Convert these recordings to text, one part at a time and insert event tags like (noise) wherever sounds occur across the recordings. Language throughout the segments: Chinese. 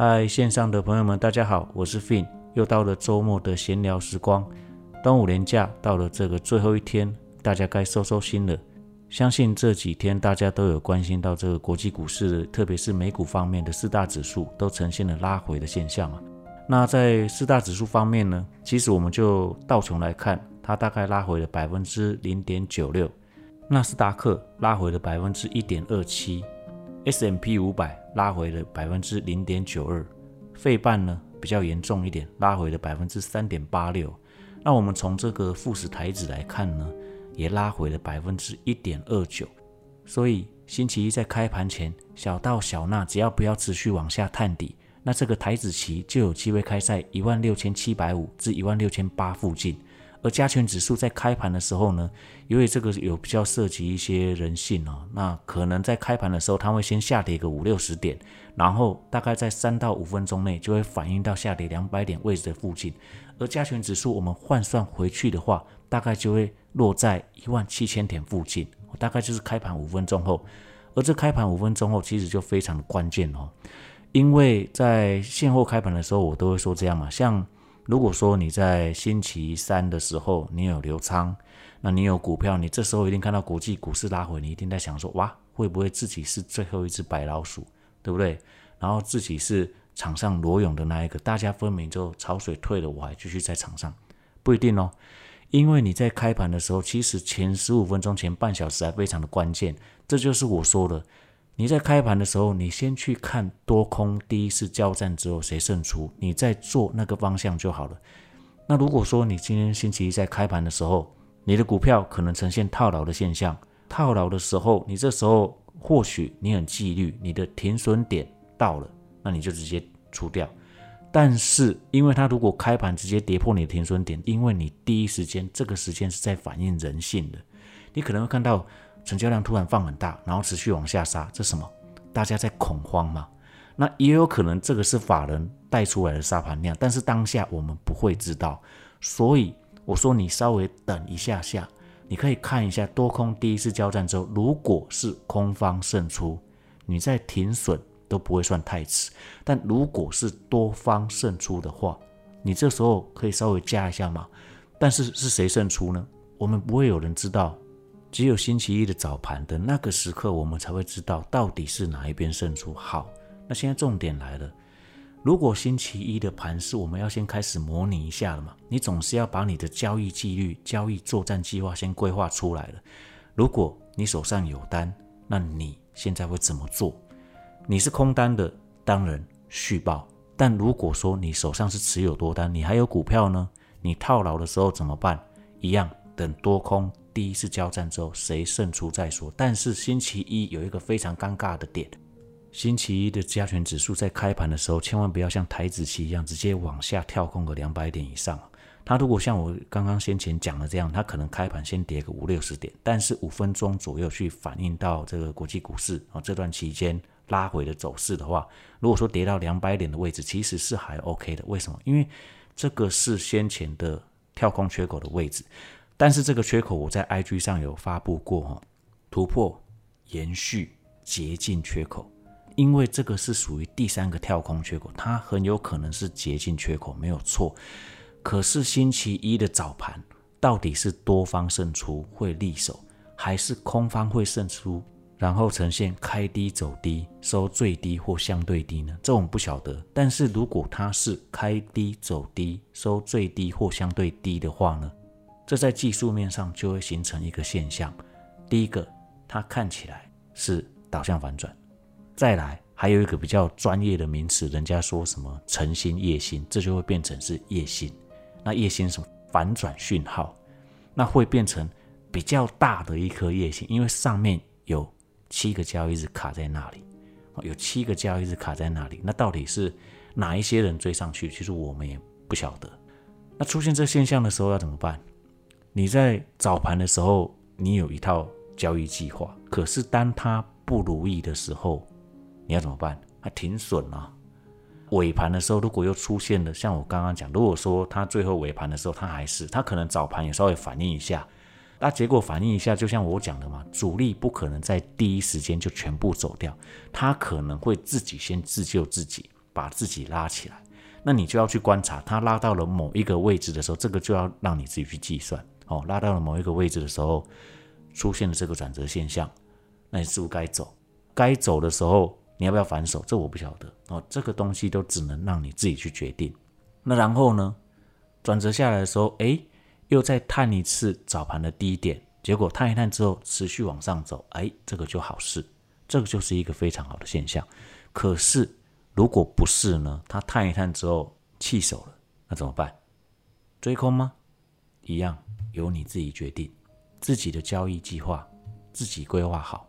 嗨，线上的朋友们，大家好，我是 Fin，又到了周末的闲聊时光。端午连假到了这个最后一天，大家该收收心了。相信这几天大家都有关心到这个国际股市，特别是美股方面的四大指数都呈现了拉回的现象啊。那在四大指数方面呢，其实我们就道琼来看，它大概拉回了百分之零点九六，纳斯达克拉回了百分之一点二七。S M P 五百拉回了百分之零点九二，费半呢比较严重一点，拉回了百分之三点八六。那我们从这个富时台指来看呢，也拉回了百分之一点二九。所以星期一在开盘前，小道小纳只要不要持续往下探底，那这个台子期就有机会开在一万六千七百五至一万六千八附近。而加权指数在开盘的时候呢，因为这个有比较涉及一些人性哦，那可能在开盘的时候，它会先下跌个五六十点，然后大概在三到五分钟内就会反映到下跌两百点位置的附近。而加权指数我们换算回去的话，大概就会落在一万七千点附近，大概就是开盘五分钟后。而这开盘五分钟后，其实就非常的关键哦，因为在现货开盘的时候，我都会说这样嘛，像。如果说你在星期三的时候你有留仓，那你有股票，你这时候一定看到国际股市拉回，你一定在想说，哇，会不会自己是最后一只白老鼠，对不对？然后自己是场上裸泳的那一个，大家分明就潮水退了，我还继续在场上，不一定哦，因为你在开盘的时候，其实前十五分钟、前半小时还非常的关键，这就是我说的。你在开盘的时候，你先去看多空第一次交战之后谁胜出，你再做那个方向就好了。那如果说你今天星期一在开盘的时候，你的股票可能呈现套牢的现象，套牢的时候，你这时候或许你很纪律，你的停损点到了，那你就直接出掉。但是因为它如果开盘直接跌破你的停损点，因为你第一时间这个时间是在反映人性的，你可能会看到。成交量突然放很大，然后持续往下杀，这什么？大家在恐慌吗？那也有可能这个是法人带出来的沙盘量，但是当下我们不会知道。所以我说你稍微等一下下，你可以看一下多空第一次交战之后，如果是空方胜出，你在停损都不会算太迟。但如果是多方胜出的话，你这时候可以稍微加一下嘛。但是是谁胜出呢？我们不会有人知道。只有星期一的早盘的那个时刻，我们才会知道到底是哪一边胜出。好，那现在重点来了，如果星期一的盘是我们要先开始模拟一下了嘛？你总是要把你的交易纪律、交易作战计划先规划出来了。如果你手上有单，那你现在会怎么做？你是空单的，当然续报；但如果说你手上是持有多单，你还有股票呢，你套牢的时候怎么办？一样等多空。第一次交战之后，谁胜出再说。但是星期一有一个非常尴尬的点，星期一的加权指数在开盘的时候，千万不要像台子期一样直接往下跳空个两百点以上。它如果像我刚刚先前讲的这样，它可能开盘先跌个五六十点，但是五分钟左右去反映到这个国际股市啊这段期间拉回的走势的话，如果说跌到两百点的位置，其实是还 OK 的。为什么？因为这个是先前的跳空缺口的位置。但是这个缺口我在 IG 上有发布过哈，突破延续捷径缺口，因为这个是属于第三个跳空缺口，它很有可能是捷径缺口没有错。可是星期一的早盘到底是多方胜出会利手，还是空方会胜出，然后呈现开低走低收最低或相对低呢？这我们不晓得。但是如果它是开低走低收最低或相对低的话呢？这在技术面上就会形成一个现象，第一个，它看起来是导向反转，再来还有一个比较专业的名词，人家说什么晨星夜星，这就会变成是夜星。那夜星什么反转讯号，那会变成比较大的一颗夜星，因为上面有七个交易日卡在那里，有七个交易日卡在那里，那到底是哪一些人追上去？其实我们也不晓得。那出现这现象的时候要怎么办？你在早盘的时候，你有一套交易计划，可是当它不如意的时候，你要怎么办？它停损啊。尾盘的时候，如果又出现了，像我刚刚讲，如果说它最后尾盘的时候，它还是，它可能早盘也稍微反应一下，那结果反应一下，就像我讲的嘛，主力不可能在第一时间就全部走掉，它可能会自己先自救自己。把自己拉起来。那你就要去观察，它拉到了某一个位置的时候，这个就要让你自己去计算。哦，拉到了某一个位置的时候，出现了这个转折现象，那你是不是该走？该走的时候，你要不要反手？这我不晓得。哦，这个东西都只能让你自己去决定。那然后呢，转折下来的时候，哎，又再探一次早盘的低点，结果探一探之后持续往上走，哎，这个就好事，这个就是一个非常好的现象。可是如果不是呢？它探一探之后弃手了，那怎么办？追空吗？一样。由你自己决定，自己的交易计划自己规划好。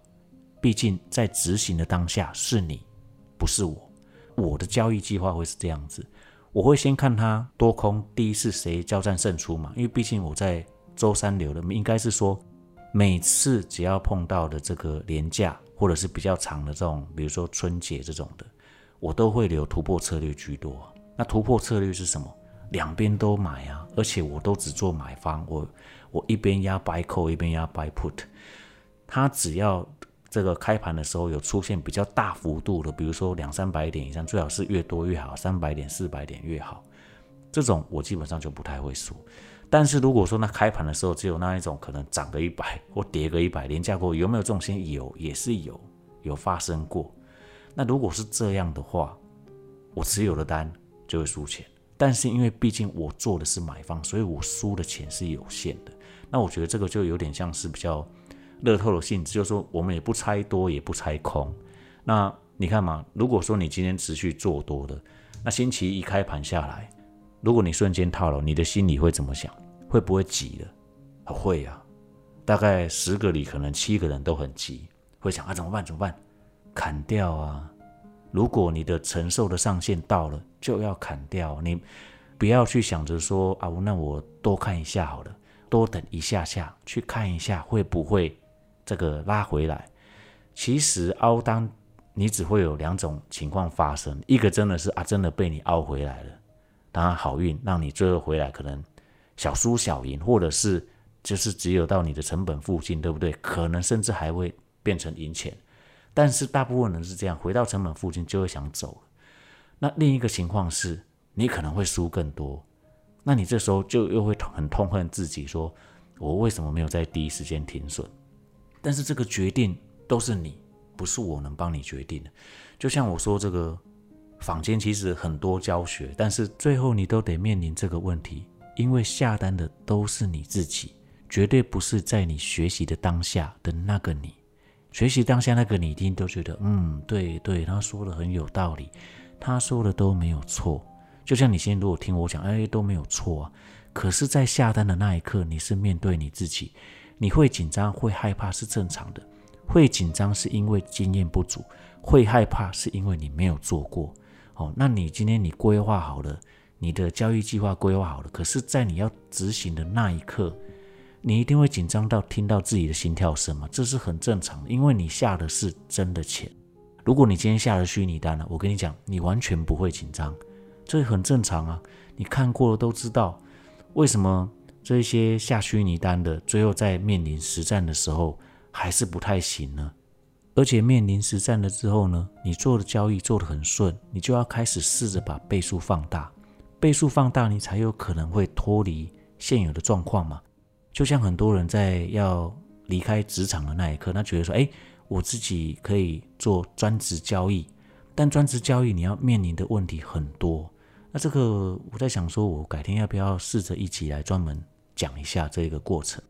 毕竟在执行的当下是你，不是我。我的交易计划会是这样子，我会先看它多空第一次谁交战胜出嘛。因为毕竟我在周三留的，应该是说每次只要碰到的这个廉价或者是比较长的这种，比如说春节这种的，我都会留突破策略居多。那突破策略是什么？两边都买啊，而且我都只做买方，我我一边压 buy call，一边压 buy put。它只要这个开盘的时候有出现比较大幅度的，比如说两三百点以上，最好是越多越好，三百点、四百点越好。这种我基本上就不太会输。但是如果说那开盘的时候只有那一种可能涨个一百 (laughs) 或跌个一百，连价过有没有这种现有也是有有发生过。那如果是这样的话，我持有的单就会输钱。但是因为毕竟我做的是买方，所以我输的钱是有限的。那我觉得这个就有点像是比较乐透的性质，就是说我们也不猜多，也不猜空。那你看嘛，如果说你今天持续做多的，那星期一开盘下来，如果你瞬间套牢，你的心里会怎么想？会不会急了？会啊，大概十个里可能七个人都很急，会想啊怎么办？怎么办？砍掉啊！如果你的承受的上限到了，就要砍掉。你不要去想着说啊，那我多看一下好了，多等一下下去看一下会不会这个拉回来。其实凹单你只会有两种情况发生，一个真的是啊，真的被你凹回来了，当然好运让你最后回来可能小输小赢，或者是就是只有到你的成本附近，对不对？可能甚至还会变成赢钱。但是大部分人是这样，回到成本附近就会想走。那另一个情况是，你可能会输更多。那你这时候就又会很痛恨自己，说我为什么没有在第一时间停损？但是这个决定都是你，不是我能帮你决定的。就像我说，这个坊间其实很多教学，但是最后你都得面临这个问题，因为下单的都是你自己，绝对不是在你学习的当下的那个你。学习当下那个你一定都觉得，嗯，对对，他说的很有道理，他说的都没有错。就像你现在如果听我讲，哎，都没有错啊。可是，在下单的那一刻，你是面对你自己，你会紧张、会害怕是正常的。会紧张是因为经验不足，会害怕是因为你没有做过。哦，那你今天你规划好了，你的交易计划规划好了，可是，在你要执行的那一刻。你一定会紧张到听到自己的心跳声吗？这是很正常，因为你下的是真的钱。如果你今天下了虚拟单了，我跟你讲，你完全不会紧张，这很正常啊。你看过了都知道，为什么这些下虚拟单的最后在面临实战的时候还是不太行呢？而且面临实战了之后呢，你做的交易做得很顺，你就要开始试着把倍数放大，倍数放大，你才有可能会脱离现有的状况嘛。就像很多人在要离开职场的那一刻，他觉得说：“哎，我自己可以做专职交易，但专职交易你要面临的问题很多。”那这个我在想说，我改天要不要试着一起来专门讲一下这个过程？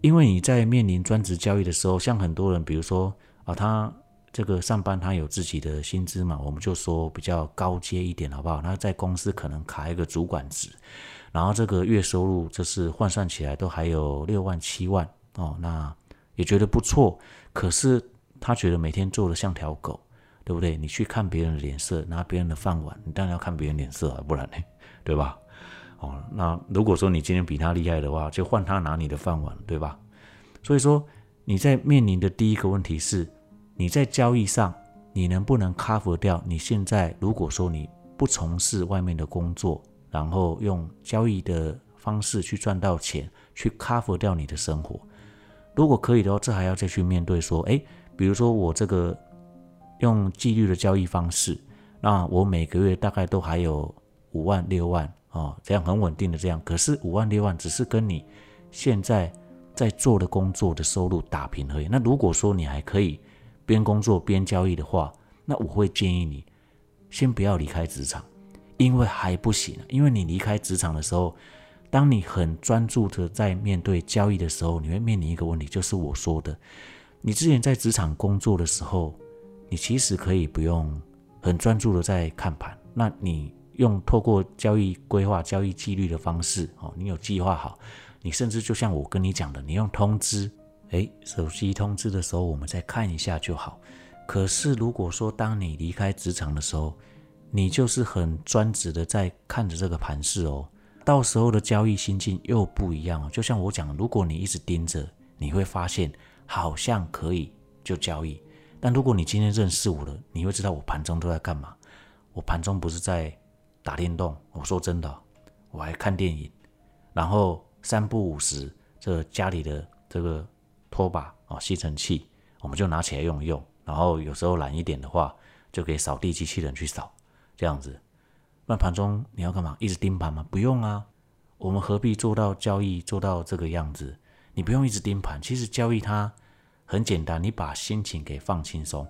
因为你在面临专职交易的时候，像很多人，比如说啊，他这个上班他有自己的薪资嘛，我们就说比较高阶一点，好不好？那在公司可能卡一个主管职。然后这个月收入就是换算起来都还有六万七万哦，那也觉得不错。可是他觉得每天做的像条狗，对不对？你去看别人的脸色，拿别人的饭碗，你当然要看别人脸色啊，不然呢，(laughs) 对吧？哦，那如果说你今天比他厉害的话，就换他拿你的饭碗，对吧？所以说你在面临的第一个问题是，你在交易上你能不能 cover 掉？你现在如果说你不从事外面的工作。然后用交易的方式去赚到钱，去 cover 掉你的生活。如果可以的话，这还要再去面对说，哎，比如说我这个用纪律的交易方式，那我每个月大概都还有五万六万哦，这样很稳定的这样。可是五万六万只是跟你现在在做的工作的收入打平而已。那如果说你还可以边工作边交易的话，那我会建议你先不要离开职场，因为还不行。因为你离开职场的时候，当你很专注的在面对交易的时候，你会面临一个问题，就是我说的，你之前在职场工作的时候，你其实可以不用很专注的在看盘，那你用透过交易规划、交易纪律的方式，哦，你有计划好，你甚至就像我跟你讲的，你用通知，诶，手机通知的时候，我们再看一下就好。可是如果说当你离开职场的时候，你就是很专职的在看着这个盘势哦。到时候的交易心境又不一样哦，就像我讲，如果你一直盯着，你会发现好像可以就交易，但如果你今天认识我了，你会知道我盘中都在干嘛。我盘中不是在打电动，我说真的，我还看电影，然后三不五时，这家里的这个拖把啊吸尘器，我们就拿起来用一用，然后有时候懒一点的话，就给扫地机器人去扫，这样子。那盘中你要干嘛？一直盯盘吗？不用啊，我们何必做到交易做到这个样子？你不用一直盯盘。其实交易它很简单，你把心情给放轻松，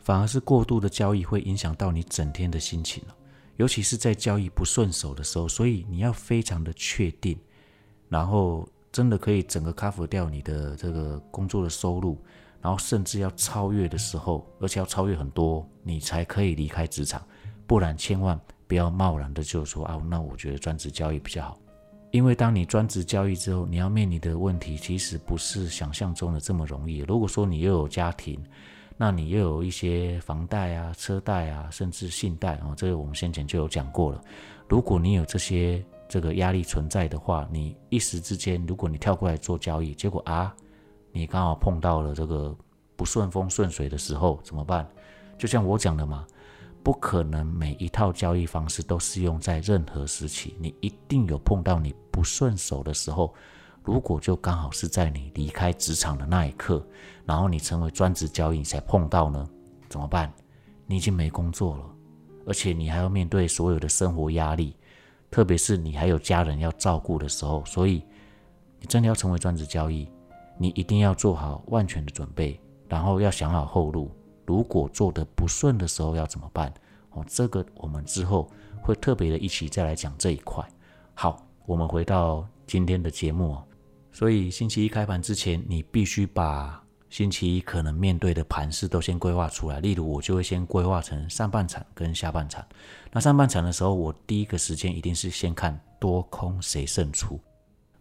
反而是过度的交易会影响到你整天的心情尤其是在交易不顺手的时候，所以你要非常的确定，然后真的可以整个 cover 掉你的这个工作的收入，然后甚至要超越的时候，而且要超越很多，你才可以离开职场，不然千万。不要贸然的就说啊，那我觉得专职交易比较好，因为当你专职交易之后，你要面临的问题其实不是想象中的这么容易。如果说你又有家庭，那你又有一些房贷啊、车贷啊，甚至信贷啊，这个我们先前就有讲过了。如果你有这些这个压力存在的话，你一时之间，如果你跳过来做交易，结果啊，你刚好碰到了这个不顺风顺水的时候，怎么办？就像我讲的嘛。不可能每一套交易方式都适用在任何时期，你一定有碰到你不顺手的时候。如果就刚好是在你离开职场的那一刻，然后你成为专职交易才碰到呢？怎么办？你已经没工作了，而且你还要面对所有的生活压力，特别是你还有家人要照顾的时候。所以，你真的要成为专职交易，你一定要做好万全的准备，然后要想好后路。如果做的不顺的时候要怎么办？哦，这个我们之后会特别的一起再来讲这一块。好，我们回到今天的节目哦。所以星期一开盘之前，你必须把星期一可能面对的盘势都先规划出来。例如，我就会先规划成上半场跟下半场。那上半场的时候，我第一个时间一定是先看多空谁胜出。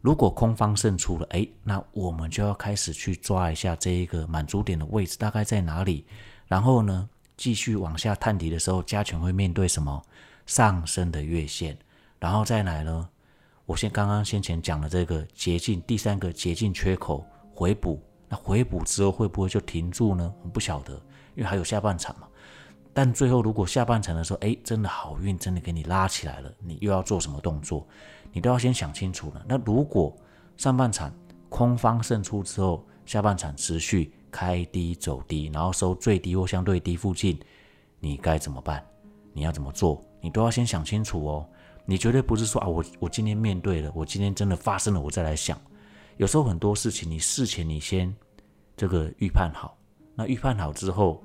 如果空方胜出了，哎，那我们就要开始去抓一下这一个满足点的位置大概在哪里。然后呢，继续往下探底的时候，加权会面对什么上升的月线，然后再来呢？我先刚刚先前讲的这个捷径，第三个捷径缺口回补，那回补之后会不会就停住呢？我不晓得，因为还有下半场嘛。但最后如果下半场的时候，哎，真的好运真的给你拉起来了，你又要做什么动作？你都要先想清楚了。那如果上半场空方胜出之后，下半场持续。开低走低，然后收最低或相对低附近，你该怎么办？你要怎么做？你都要先想清楚哦。你绝对不是说啊，我我今天面对了，我今天真的发生了，我再来想。有时候很多事情，你事前你先这个预判好，那预判好之后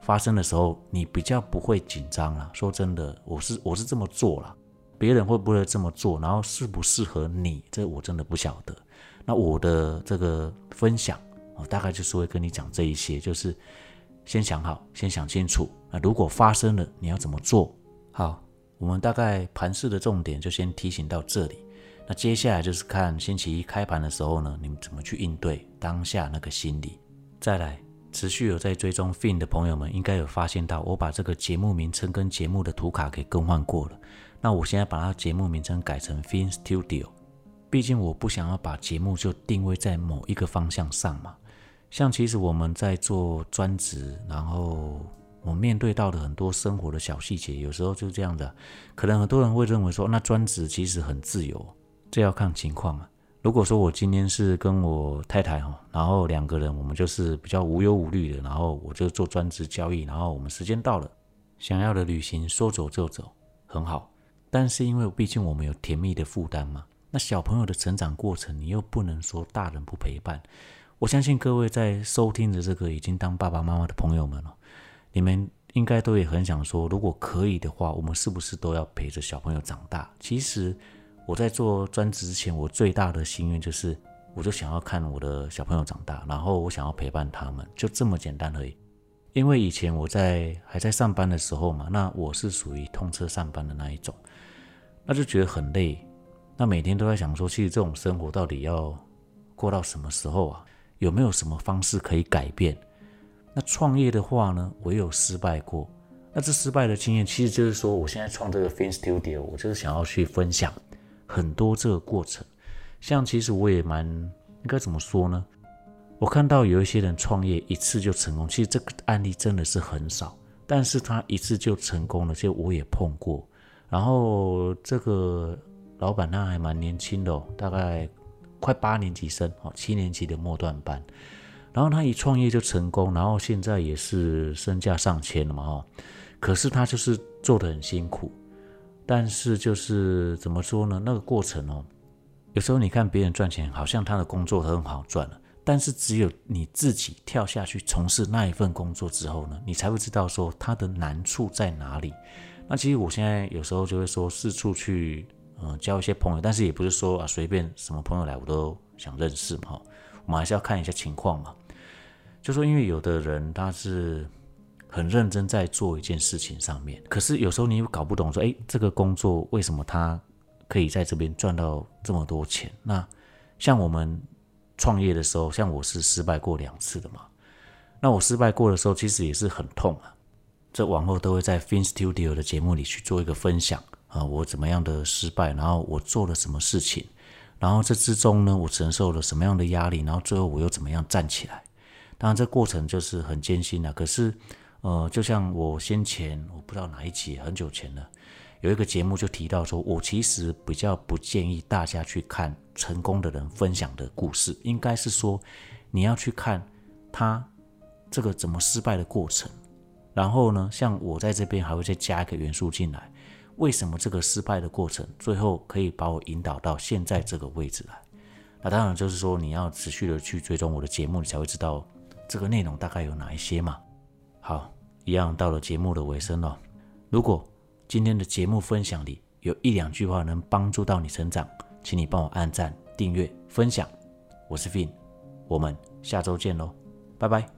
发生的时候，你比较不会紧张了。说真的，我是我是这么做了，别人会不会这么做？然后适不适合你？这我真的不晓得。那我的这个分享。我大概就是会跟你讲这一些，就是先想好，先想清楚。那如果发生了，你要怎么做？好，我们大概盘市的重点就先提醒到这里。那接下来就是看星期一开盘的时候呢，你们怎么去应对当下那个心理。再来，持续有在追踪 Fin 的朋友们，应该有发现到我把这个节目名称跟节目的图卡给更换过了。那我现在把它节目名称改成 Fin Studio，毕竟我不想要把节目就定位在某一个方向上嘛。像其实我们在做专职，然后我面对到的很多生活的小细节，有时候就这样的。可能很多人会认为说，那专职其实很自由，这要看情况啊。如果说我今天是跟我太太哈，然后两个人我们就是比较无忧无虑的，然后我就做专职交易，然后我们时间到了，想要的旅行说走就走，很好。但是因为毕竟我们有甜蜜的负担嘛，那小朋友的成长过程，你又不能说大人不陪伴。我相信各位在收听的这个已经当爸爸妈妈的朋友们了，你们应该都也很想说，如果可以的话，我们是不是都要陪着小朋友长大？其实我在做专职之前，我最大的心愿就是，我就想要看我的小朋友长大，然后我想要陪伴他们，就这么简单而已。因为以前我在还在上班的时候嘛，那我是属于通车上班的那一种，那就觉得很累，那每天都在想说，其实这种生活到底要过到什么时候啊？有没有什么方式可以改变？那创业的话呢？我也有失败过。那这失败的经验，其实就是说，我现在创这个 Fin Studio，我就是想要去分享很多这个过程。像其实我也蛮应该怎么说呢？我看到有一些人创业一次就成功，其实这个案例真的是很少。但是他一次就成功了，其实我也碰过。然后这个老板他还蛮年轻的哦，大概。快八年级生哦，七年级的末段班，然后他一创业就成功，然后现在也是身价上千了嘛哈。可是他就是做的很辛苦，但是就是怎么说呢？那个过程哦，有时候你看别人赚钱，好像他的工作很好赚了，但是只有你自己跳下去从事那一份工作之后呢，你才会知道说他的难处在哪里。那其实我现在有时候就会说四处去。嗯，交一些朋友，但是也不是说啊随便什么朋友来我都想认识嘛，我们还是要看一下情况嘛。就说因为有的人他是很认真在做一件事情上面，可是有时候你又搞不懂说，哎，这个工作为什么他可以在这边赚到这么多钱？那像我们创业的时候，像我是失败过两次的嘛，那我失败过的时候其实也是很痛啊。这往后都会在 Fin Studio 的节目里去做一个分享。啊，我怎么样的失败，然后我做了什么事情，然后这之中呢，我承受了什么样的压力，然后最后我又怎么样站起来？当然，这过程就是很艰辛的。可是，呃，就像我先前我不知道哪一集很久前了，有一个节目就提到说，我其实比较不建议大家去看成功的人分享的故事，应该是说你要去看他这个怎么失败的过程。然后呢，像我在这边还会再加一个元素进来。为什么这个失败的过程最后可以把我引导到现在这个位置来？那当然就是说你要持续的去追踪我的节目，你才会知道这个内容大概有哪一些嘛。好，一样到了节目的尾声了。如果今天的节目分享里有一两句话能帮助到你成长，请你帮我按赞、订阅、分享。我是 Fin，我们下周见喽，拜拜。